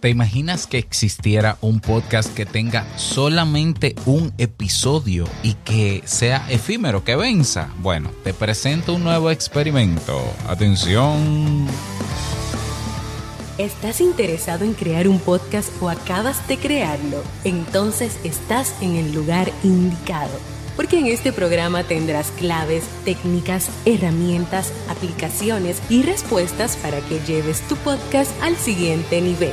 ¿Te imaginas que existiera un podcast que tenga solamente un episodio y que sea efímero, que venza? Bueno, te presento un nuevo experimento. Atención. ¿Estás interesado en crear un podcast o acabas de crearlo? Entonces estás en el lugar indicado. Porque en este programa tendrás claves, técnicas, herramientas, aplicaciones y respuestas para que lleves tu podcast al siguiente nivel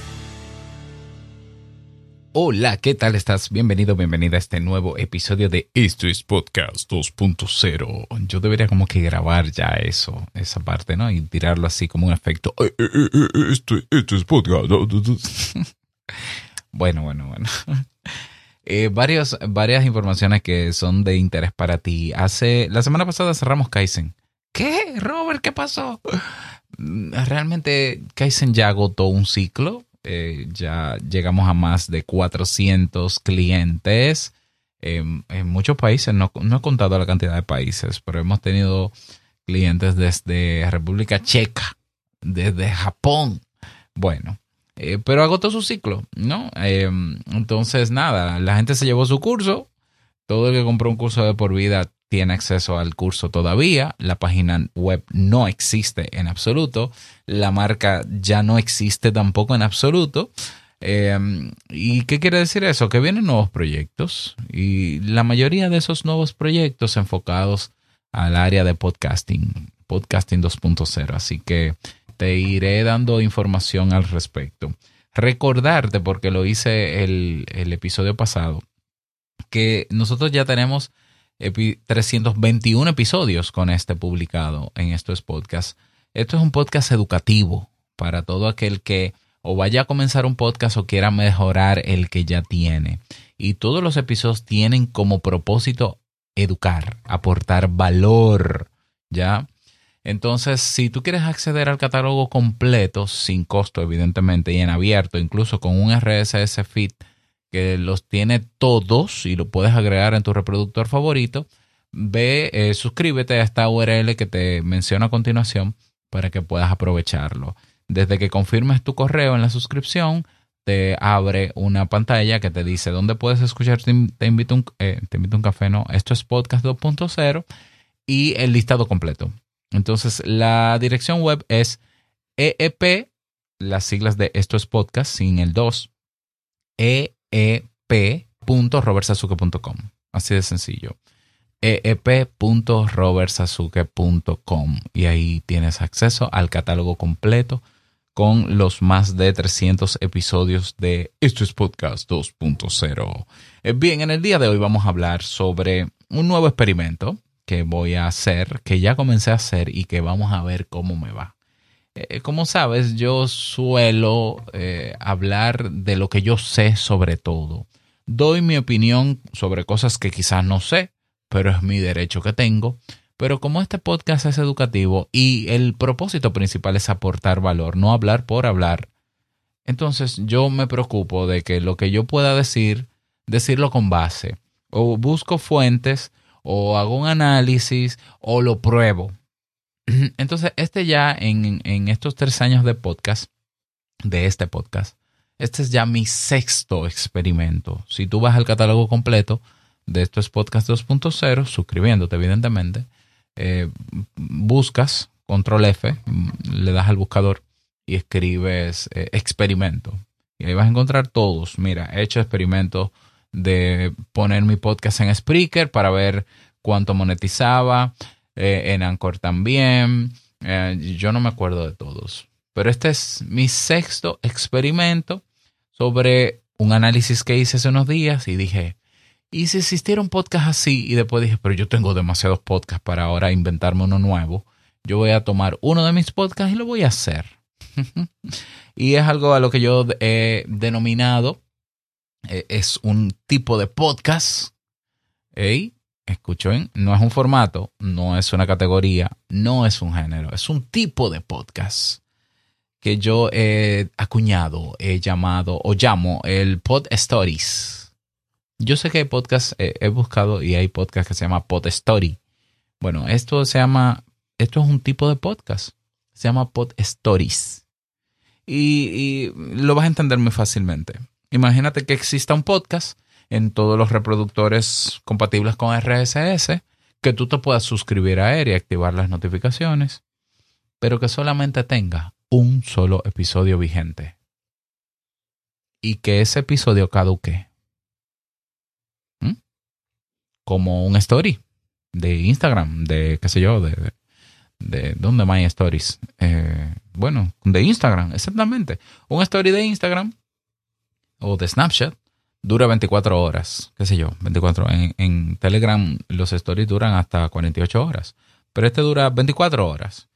Hola, ¿qué tal estás? Bienvenido, bienvenida a este nuevo episodio de Esto es Podcast 2.0. Yo debería como que grabar ya eso, esa parte, ¿no? Y tirarlo así como un efecto. Eh, eh, eh, esto, esto es Podcast. bueno, bueno, bueno. varios, varias informaciones que son de interés para ti. Hace, la semana pasada cerramos Kaizen. ¿Qué? Robert, ¿qué pasó? Realmente Kaizen ya agotó un ciclo eh, ya llegamos a más de 400 clientes en, muchos países. No, no, he contado la cantidad de países, pero hemos tenido clientes desde República Checa, desde Japón. Bueno, eh, pero agotó su ciclo, ¿no? Em, entonces, nada, la gente se llevó su curso. Todo el que compró un curso de por vida tiene acceso al curso todavía, la página web no existe en absoluto, la marca ya no existe tampoco en absoluto. Em, ¿Y qué quiere decir eso? Que vienen nuevos proyectos y la mayoría de esos nuevos proyectos enfocados al área de podcasting, podcasting 2.0. Así que te iré dando información al respecto. Recordarte, porque lo hice el, el episodio pasado, que nosotros ya tenemos 321 episodios con este publicado en estos podcasts. Esto es un podcast educativo para todo aquel que o vaya a comenzar un podcast o quiera mejorar el que ya tiene. Y todos los episodios tienen como propósito educar, aportar valor, ¿ya? Entonces, si tú quieres acceder al catálogo completo, sin costo, evidentemente, y en abierto, incluso con un RSS feed, que los tiene todos y lo puedes agregar en tu reproductor favorito, ve, eh, suscríbete a esta URL que te menciono a continuación para que puedas aprovecharlo. Desde que confirmes tu correo en la suscripción, te abre una pantalla que te dice dónde puedes escuchar, te, invito, un, eh, te invito un café, no, esto es podcast 2.0 y el listado completo. Entonces, la dirección web es EEP, las siglas de esto es podcast, sin el 2, e eep.robertsazuke.com. Así de sencillo. eep.robertsazuke.com. Y ahí tienes acceso al catálogo completo con los más de 300 episodios de Esto es Podcast 2.0. Eh, bien, en el día de hoy vamos a hablar sobre un nuevo experimento que voy a hacer, que ya comencé a hacer y que vamos a ver cómo me va. Eh, como sabes, yo suelo eh, hablar de lo que yo sé sobre todo. Doy mi opinión sobre cosas que quizás no sé, pero es mi derecho que tengo. Pero como este podcast es educativo y el propósito principal es aportar valor, no hablar por hablar, entonces yo me preocupo de que lo que yo pueda decir, decirlo con base. O busco fuentes, o hago un análisis, o lo pruebo. Entonces, este ya en, en estos tres años de podcast, de este podcast, este es ya mi sexto experimento. Si tú vas al catálogo completo de estos podcast 2.0, suscribiéndote evidentemente, eh, buscas control F, le das al buscador y escribes eh, experimento. Y ahí vas a encontrar todos. Mira, he hecho experimentos de poner mi podcast en Spreaker para ver cuánto monetizaba. Eh, en Anchor también. Eh, yo no me acuerdo de todos. Pero este es mi sexto experimento sobre un análisis que hice hace unos días y dije, ¿y si existiera un podcast así? Y después dije, pero yo tengo demasiados podcasts para ahora inventarme uno nuevo. Yo voy a tomar uno de mis podcasts y lo voy a hacer. y es algo a lo que yo he denominado, eh, es un tipo de podcast, ¿eh? Escuchen, no es un formato, no es una categoría, no es un género, es un tipo de podcast que yo he acuñado, he llamado o llamo el Pod Stories. Yo sé que hay podcasts, eh, he buscado y hay podcasts que se llama Pod Story. Bueno, esto se llama, esto es un tipo de podcast, se llama Pod Stories. Y, y lo vas a entender muy fácilmente. Imagínate que exista un podcast en todos los reproductores compatibles con RSS, que tú te puedas suscribir a él y activar las notificaciones, pero que solamente tenga un solo episodio vigente. Y que ese episodio caduque. Como un story de Instagram, de qué sé yo, de, de, ¿dónde My Stories? Eh, bueno, de Instagram, exactamente. Un story de Instagram o de Snapchat dura 24 horas, qué sé yo, 24. En, en Telegram los stories duran hasta 48 horas, pero este dura 24 horas.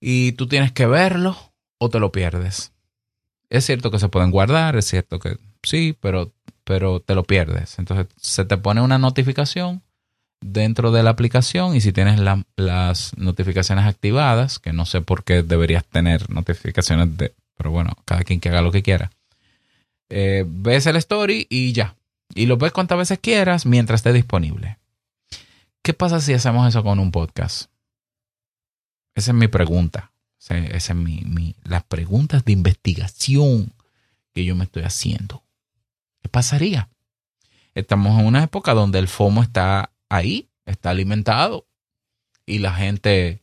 Y tú tienes que verlo o te lo pierdes. Es cierto que se pueden guardar, es cierto que sí, pero, pero te lo pierdes. Entonces se te pone una notificación dentro de la aplicación y si tienes las notificaciones activadas, que no sé por qué deberías tener notificaciones de, pero bueno, cada quien que haga lo que quiera eh, ves el story y ya. Y lo ves cuantas veces quieras mientras esté disponible. ¿Qué pasa si hacemos eso con un podcast? Esa es mi pregunta. Esa es mi, las preguntas de investigación que yo me estoy haciendo. ¿Qué pasaría? Estamos en una época donde el FOMO está ahí, está alimentado y la gente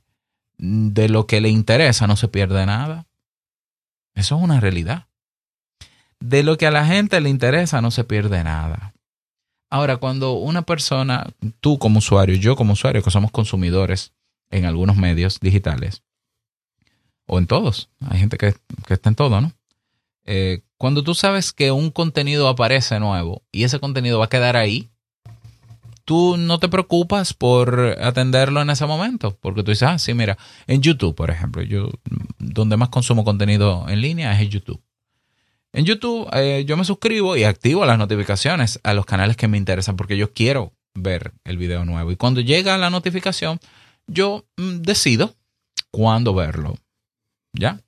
de lo que le interesa no se pierde nada. Eso es una realidad de lo que a la gente le interesa no se pierde nada. Ahora, cuando una persona, tú como usuario, yo como usuario, que somos consumidores en algunos medios digitales, o en todos, hay gente que, está en todo, ¿no? Eh, cuando tú sabes que un contenido aparece nuevo y ese contenido va a quedar ahí, tú no te preocupas por atenderlo en ese momento, porque tú dices, ah, sí, mira, en YouTube, por ejemplo, yo donde más consumo contenido en línea es en YouTube. En YouTube eh, yo me suscribo y activo las notificaciones a los canales que me interesan porque yo quiero ver el video nuevo. Y cuando llega la notificación, yo mm, decido cuándo verlo. ¿Ya?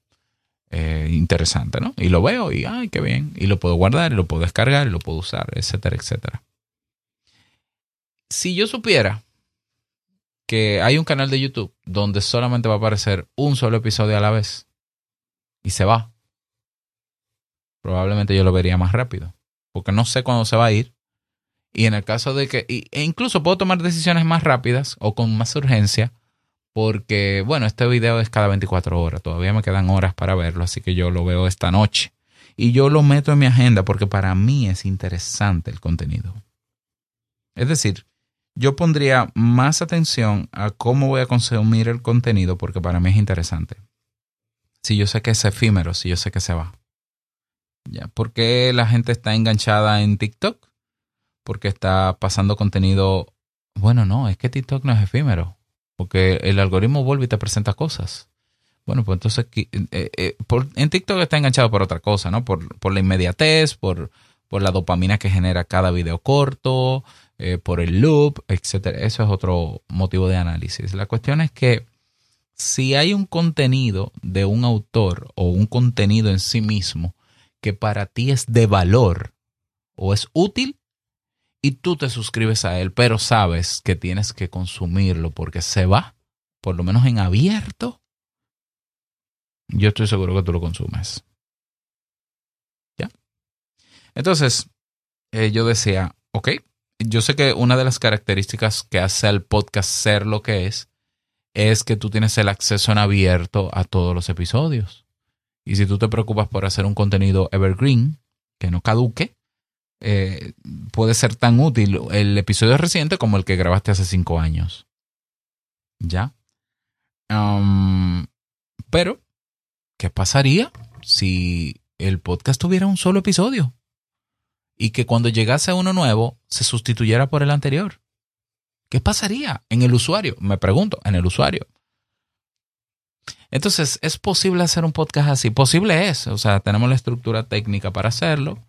Eh, interesante, ¿no? Y lo veo y, ay, qué bien. Y lo puedo guardar y lo puedo descargar y lo puedo usar, etcétera, etcétera. Si yo supiera que hay un canal de YouTube donde solamente va a aparecer un solo episodio a la vez y se va, probablemente yo lo vería más rápido, porque no sé cuándo se va a ir. Y en el caso de que, e incluso puedo tomar decisiones más rápidas o con más urgencia, porque, bueno, este video es cada 24 horas, todavía me quedan horas para verlo, así que yo lo veo esta noche. Y yo lo meto en mi agenda porque para mí es interesante el contenido. Es decir, yo pondría más atención a cómo voy a consumir el contenido porque para mí es interesante. Si yo sé que es efímero, si yo sé que se va. ¿Por qué la gente está enganchada en TikTok? Porque está pasando contenido. Bueno, no, es que TikTok no es efímero. Porque el algoritmo vuelve y te presenta cosas. Bueno, pues entonces eh, eh, en TikTok está enganchado por otra cosa, ¿no? Por, por la inmediatez, por, por la dopamina que genera cada video corto, eh, por el loop, etc. Eso es otro motivo de análisis. La cuestión es que si hay un contenido de un autor o un contenido en sí mismo que para ti es de valor o es útil y tú te suscribes a él, pero sabes que tienes que consumirlo porque se va, por lo menos en abierto, yo estoy seguro que tú lo consumes. ¿Ya? Entonces, eh, yo decía, ok, yo sé que una de las características que hace al podcast ser lo que es, es que tú tienes el acceso en abierto a todos los episodios. Y si tú te preocupas por hacer un contenido evergreen, que no caduque, eh, puede ser tan útil el episodio reciente como el que grabaste hace cinco años. ¿Ya? Um, pero, ¿qué pasaría si el podcast tuviera un solo episodio? Y que cuando llegase uno nuevo se sustituyera por el anterior. ¿Qué pasaría en el usuario? Me pregunto, en el usuario. Entonces, ¿es posible hacer un podcast así? Posible es, o sea, tenemos la estructura técnica para hacerlo.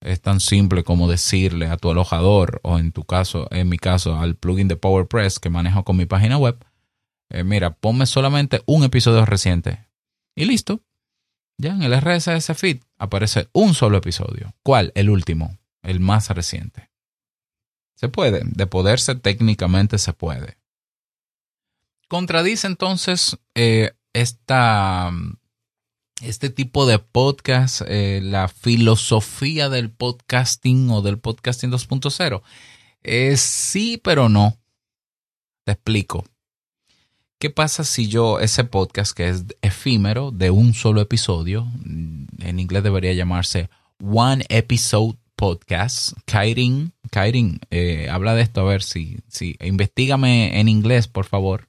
Es tan simple como decirle a tu alojador o en tu caso, en mi caso, al plugin de PowerPress que manejo con mi página web, eh, mira, ponme solamente un episodio reciente y listo. Ya en el RSS feed aparece un solo episodio. ¿Cuál? El último, el más reciente. Se puede, de poderse técnicamente se puede. Contradice entonces eh, esta, este tipo de podcast, eh, la filosofía del podcasting o del podcasting 2.0? Eh, sí, pero no. Te explico. ¿Qué pasa si yo ese podcast que es efímero de un solo episodio, en inglés debería llamarse One Episode Podcast, Kairin, Kairin, eh, habla de esto a ver si, si, investigame en inglés por favor,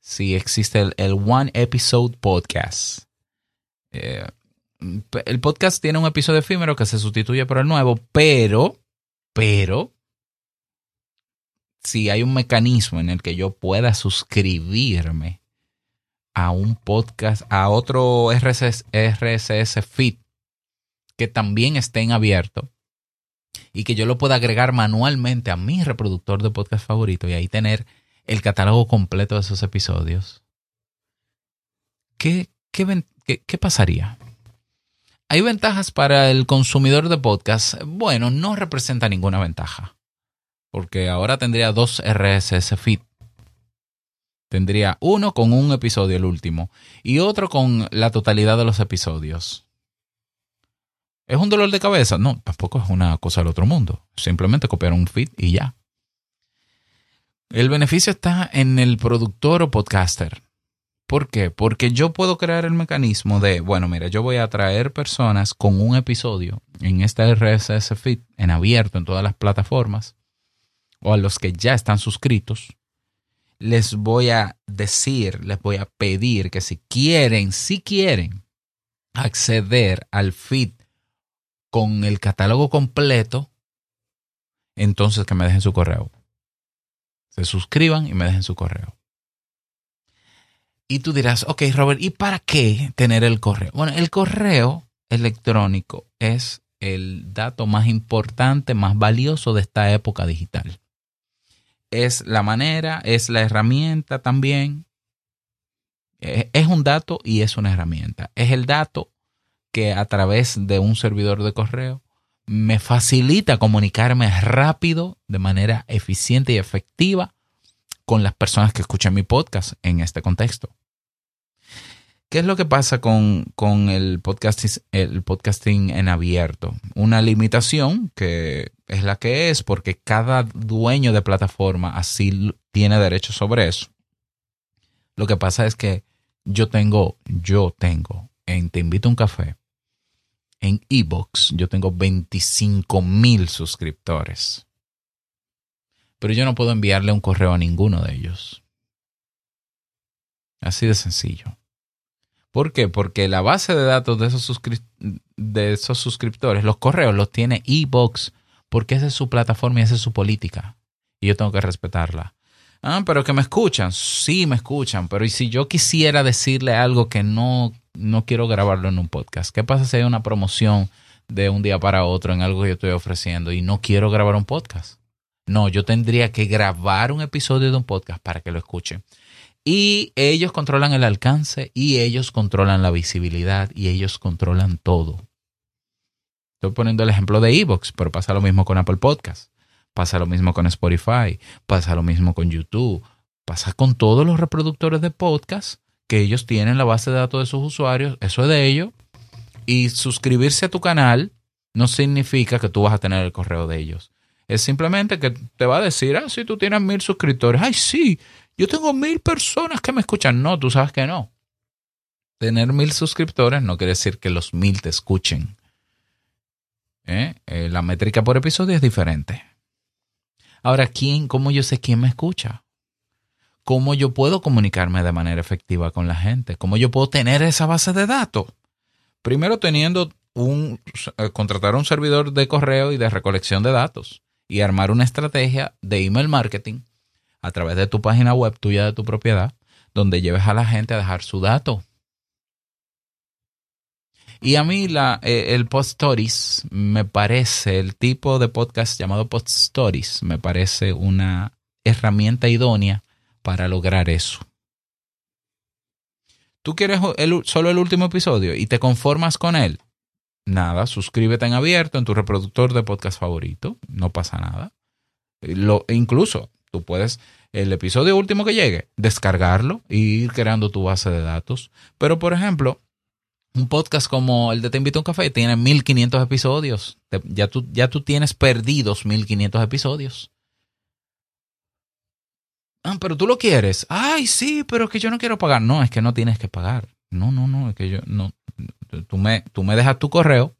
si existe el One Episode Podcast. Eh, el podcast tiene un episodio efímero que se sustituye por el nuevo, pero, pero, si hay un mecanismo en el que yo pueda suscribirme a un podcast, a otro RSS, RSS feed que también esté en abierto y que yo lo pueda agregar manualmente a mi reproductor de podcast favorito y ahí tener el catálogo completo de esos episodios. ¿Qué, qué, ¿qué, pasaría? ¿Hay ventajas para el consumidor de podcast? Bueno, no representa ninguna ventaja. Porque ahora tendría dos RSS feed. Tendría uno con un episodio, el último, y otro con la totalidad de los episodios. ¿Es un dolor de cabeza? No, tampoco es una cosa del otro mundo. Simplemente copiar un feed y ya. El beneficio está en el productor o podcaster. ¿Por qué? Porque yo puedo crear el mecanismo de, bueno, mira, yo voy a traer personas con un episodio en este RSS feed en abierto en todas las plataformas o a los que ya están suscritos. Les voy a decir, les voy a pedir que si quieren, si quieren acceder al feed con el catálogo completo, entonces que me dejen su correo. Se suscriban y me dejen su correo. Y tú dirás, ok, Robert, ¿y para qué tener el correo? Bueno, el correo electrónico es el dato más importante, más valioso de esta época digital. Es la manera, es la herramienta también. Eh, es un dato y es una herramienta. Es el dato que a través de un servidor de correo me facilita comunicarme rápido, de manera eficiente y efectiva con las personas que escuchan mi podcast en este contexto. ¿Qué es lo que pasa con, el, podcasting, el podcasting en abierto? Una limitación que es la que es porque cada dueño de plataforma así tiene derecho sobre eso. Lo que pasa es que yo tengo, yo tengo en Te invito a un café, en Ebox, yo tengo 25 mil suscriptores. Pero yo no puedo enviarle un correo a ninguno de ellos. Así de sencillo. ¿Por qué? Porque la base de datos de esos, de esos suscriptores, los correos, los tiene eBox, porque esa es su plataforma y esa es su política. Y yo tengo que respetarla. Ah, pero que me escuchan. Sí, me escuchan. Pero ¿y si yo quisiera decirle algo que no, no quiero grabarlo en un podcast? ¿Qué pasa si hay una promoción de un día para otro en algo que yo estoy ofreciendo y no quiero grabar un podcast? No, yo tendría que grabar un episodio de un podcast para que lo escuchen. Y ellos controlan el alcance y ellos controlan la visibilidad y ellos controlan todo. Estoy poniendo el ejemplo de Evox, pero pasa lo mismo con Apple Podcast, pasa lo mismo con Spotify, pasa lo mismo con YouTube, pasa con todos los reproductores de podcast que ellos tienen la base de datos de sus usuarios, eso es de ellos. Y suscribirse a tu canal no significa que tú vas a tener el correo de ellos. Es simplemente que te va a decir, ah, si tú tienes mil suscriptores, ay, sí, yo tengo mil personas que me escuchan. No, tú sabes que no. Tener mil suscriptores no quiere decir que los mil te escuchen. ¿Eh? Eh, la métrica por episodio es diferente. Ahora, ¿quién, cómo yo sé quién me escucha? ¿Cómo yo puedo comunicarme de manera efectiva con la gente? ¿Cómo yo puedo tener esa base de datos? Primero teniendo un, eh, contratar un servidor de correo y de recolección de datos y armar una estrategia de email marketing a través de tu página web tuya de tu propiedad, donde lleves a la gente a dejar su dato. Y a mí la, eh, el Post Stories me parece, el tipo de podcast llamado Post Stories, me parece una herramienta idónea para lograr eso. ¿Tú quieres solo el último episodio y te conformas con él? Nada, suscríbete en abierto en tu reproductor de podcast favorito, no pasa nada. Lo, incluso tú puedes, el episodio último que llegue, descargarlo e ir creando tu base de datos. Pero, por ejemplo, un podcast como el de Te invito a un café tiene 1500 episodios. ya, tú, ya tú tienes perdidos 1500 episodios. Ah, pero tú lo quieres. Ay, sí, pero es que yo no quiero pagar. No, es que no tienes que pagar. No, no, no, es que yo no. Tú me, tú me dejas tu correo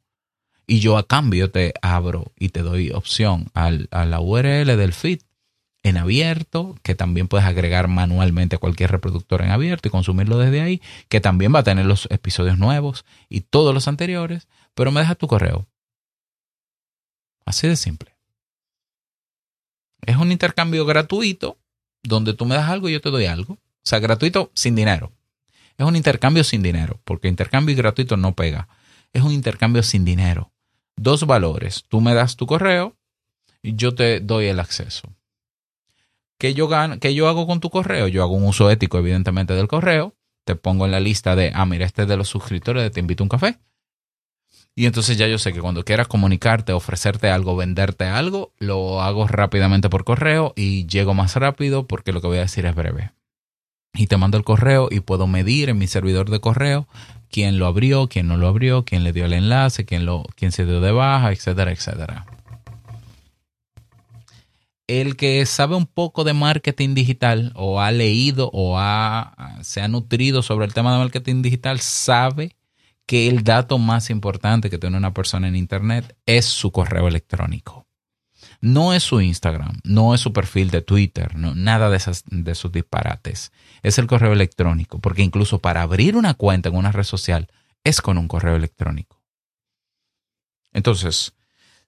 y yo a cambio te abro y te doy opción al, a la URL del feed en abierto, que también puedes agregar manualmente a cualquier reproductor en abierto y consumirlo desde ahí, que también va a tener los episodios nuevos y todos los anteriores, pero me dejas tu correo. Así de simple. Es un intercambio gratuito donde tú me das algo y yo te doy algo. O sea, gratuito sin dinero. Es un intercambio sin dinero, porque intercambio y gratuito no pega. Es un intercambio sin dinero. Dos valores. Tú me das tu correo y yo te doy el acceso. ¿Qué yo, ¿Qué yo hago con tu correo? Yo hago un uso ético, evidentemente, del correo. Te pongo en la lista de, ah, mira, este es de los suscriptores de Te invito a un café. Y entonces ya yo sé que cuando quieras comunicarte, ofrecerte algo, venderte algo, lo hago rápidamente por correo y llego más rápido porque lo que voy a decir es breve. Y te mando el correo y puedo medir en mi servidor de correo quién lo abrió, quién no lo abrió, quién le dio el enlace, quién, lo, quién se dio de baja, etcétera, etcétera. El que sabe un poco de marketing digital o ha leído o ha, se ha nutrido sobre el tema de marketing digital sabe que el dato más importante que tiene una persona en Internet es su correo electrónico. No es su Instagram, no es su perfil de Twitter, no, nada de, esas, de esos disparates. Es el correo electrónico, porque incluso para abrir una cuenta en una red social es con un correo electrónico. Entonces,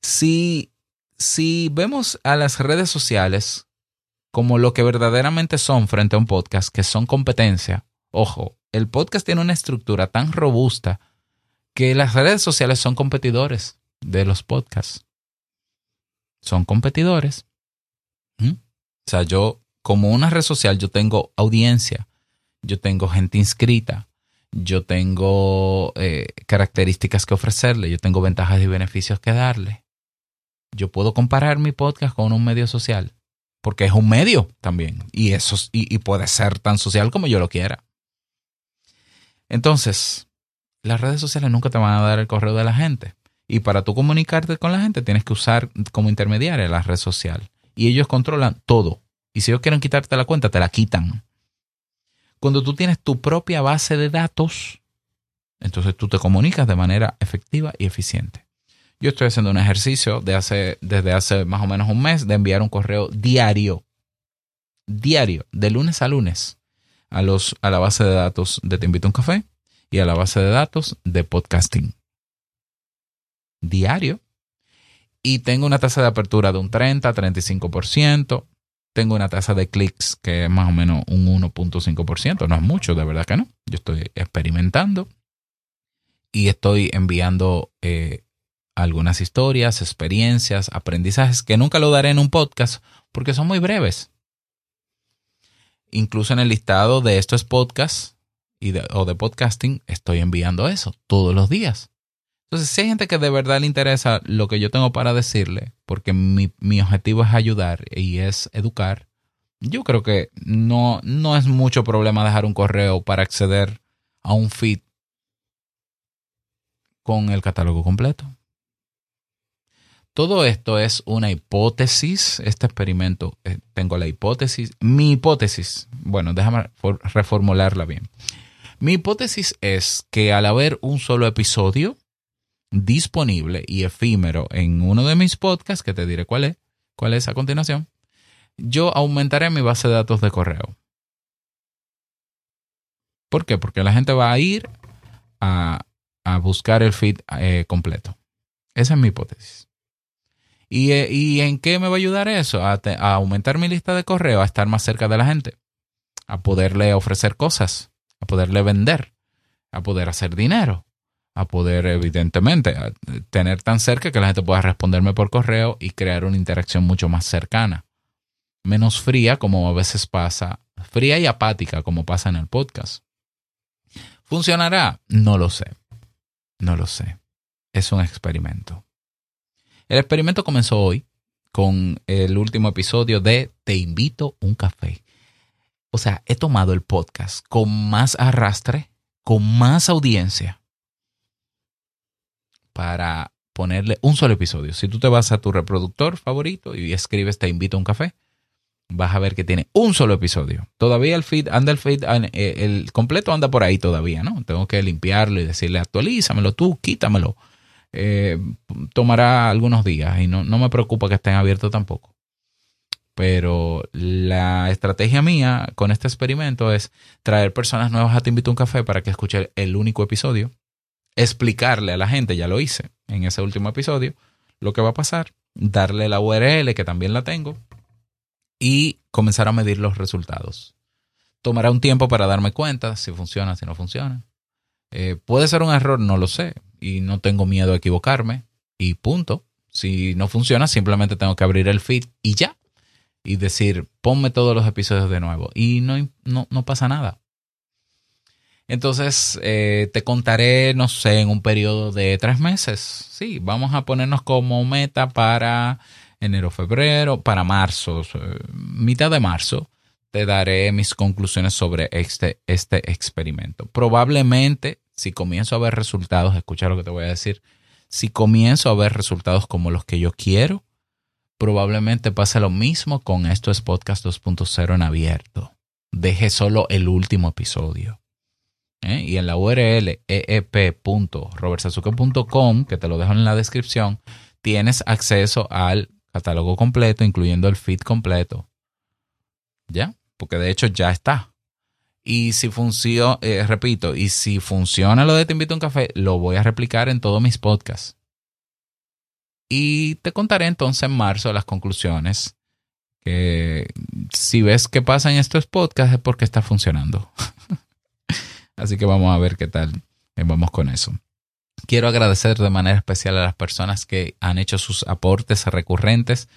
si, si vemos a las redes sociales como lo que verdaderamente son frente a un podcast, que son competencia, ojo, el podcast tiene una estructura tan robusta que las redes sociales son competidores de los podcasts. Son competidores. ¿Mm? O sea, yo, como una red social, yo tengo audiencia, yo tengo gente inscrita, yo tengo eh, características que ofrecerle, yo tengo ventajas y beneficios que darle. Yo puedo comparar mi podcast con un medio social, porque es un medio también, y, eso, y puede ser tan social como yo lo quiera. Entonces, las redes sociales nunca te van a dar el correo de la gente. Y para tú comunicarte con la gente tienes que usar como intermediaria la red social. Y ellos controlan todo. Y si ellos quieren quitarte la cuenta, te la quitan. Cuando tú tienes tu propia base de datos, entonces tú te comunicas de manera efectiva y eficiente. Yo estoy haciendo un ejercicio de hace, desde hace más o menos un mes de enviar un correo diario, diario, de lunes a lunes, a, los, a la base de datos de Te Invito a un Café y a la base de datos de podcasting. Diario. Y tengo una tasa de apertura de un 30, 35%. Tengo una tasa de clics que es más o menos un 1.5%. No es mucho, de verdad que no. Yo estoy experimentando y estoy enviando eh, algunas historias, experiencias, aprendizajes que nunca lo daré en un podcast porque son muy breves. Incluso en el listado de estos podcasts o de podcasting, estoy enviando eso todos los días. Entonces, si hay gente que de verdad le interesa lo que yo tengo para decirle, porque mi, mi objetivo es ayudar y es educar, yo creo que no, no es mucho problema dejar un correo para acceder a un feed con el catálogo completo. Todo esto es una hipótesis, este experimento, eh, tengo la hipótesis, mi hipótesis, bueno, déjame reformularla bien. Mi hipótesis es que al haber un solo episodio disponible y efímero en uno de mis podcasts, que te diré cuál es, cuál es a continuación, yo aumentaré mi base de datos de correo. ¿Por qué? Porque la gente va a ir a, buscar el feed eh, completo. Esa es mi hipótesis. Eh, ¿Y, en qué me va a ayudar eso? A, a, aumentar mi lista de correo, a estar más cerca de la gente, a poderle ofrecer cosas, a poderle vender, a poder hacer dinero, a poder, evidentemente, tener tan cerca que la gente pueda responderme por correo y crear una interacción mucho más cercana. Menos fría, como a veces pasa, fría y apática, como pasa en el podcast. ¿Funcionará? No lo sé. No lo sé. Es un experimento. El experimento comenzó hoy con el último episodio de Te invito un café. O sea, he tomado el podcast con más arrastre, con más audiencia para ponerle un solo episodio. Si tú te vas a tu reproductor favorito y escribes Te invito a un café, vas a ver que tiene un solo episodio. Todavía el feed, anda el feed, eh, el completo anda por ahí todavía, ¿no? Tengo que limpiarlo y decirle actualízamelo tú, quítamelo. Eh, tomará algunos días y no, no me preocupa que estén abiertos tampoco. Pero la estrategia mía con este experimento es traer personas nuevas a Te invito a un café para que escuchen el único episodio explicarle a la gente, ya lo hice en ese último episodio, lo que va a pasar, darle la URL, que también la tengo, y comenzar a medir los resultados. Tomará un tiempo para darme cuenta si funciona, si no funciona. Eh, puede ser un error, no lo sé, y no tengo miedo a equivocarme, y punto. Si no funciona, simplemente tengo que abrir el feed y ya. Y decir, ponme todos los episodios de nuevo. Y no, no, no pasa nada. Entonces, eh, te contaré, no sé, en un periodo de tres meses. Sí, vamos a ponernos como meta para enero, febrero, para marzo, mitad de marzo. Te daré mis conclusiones sobre este, este experimento. Probablemente, si comienzo a ver resultados, escucha lo que te voy a decir, si comienzo a ver resultados como los que yo quiero, probablemente pase lo mismo con esto es Podcast 2.0 en abierto. Deje solo el último episodio ¿eh? y en la URL eep.robertsazuke.com, que te lo dejo en la descripción, tienes acceso al catálogo completo, incluyendo el feed completo. ¿Ya? Porque de hecho ya está. Y si funciona, eh, repito, y si funciona lo de Te invito a un café, lo voy a replicar en todos mis podcasts. Y te contaré entonces en marzo las conclusiones. Que si ves que pasa en estos podcasts es porque está funcionando. Así que vamos a ver qué tal eh, vamos con eso. Quiero agradecer de manera especial a las personas que han hecho sus aportes recurrentes,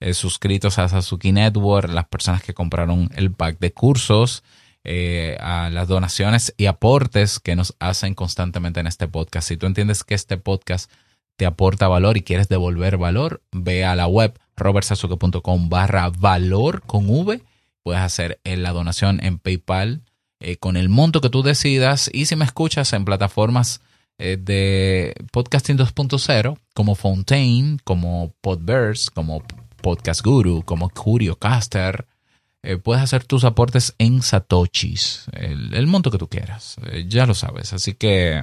eh, suscritos a Sasuki Network, las personas que compraron el pack de cursos, eh, a las donaciones y aportes que nos hacen constantemente en este podcast. Si tú entiendes que este podcast te aporta valor y quieres devolver valor, ve a la web robertsasuke.com barra valor con V. Puedes hacer la donación en PayPal eh, con el monto que tú decidas y si me escuchas en plataformas eh, de podcasting 2.0 como Fontaine, como Podverse, como Podcast Guru, como CurioCaster, eh, puedes hacer tus aportes en Satoshis, el, monto que tú quieras, ya lo sabes. Así que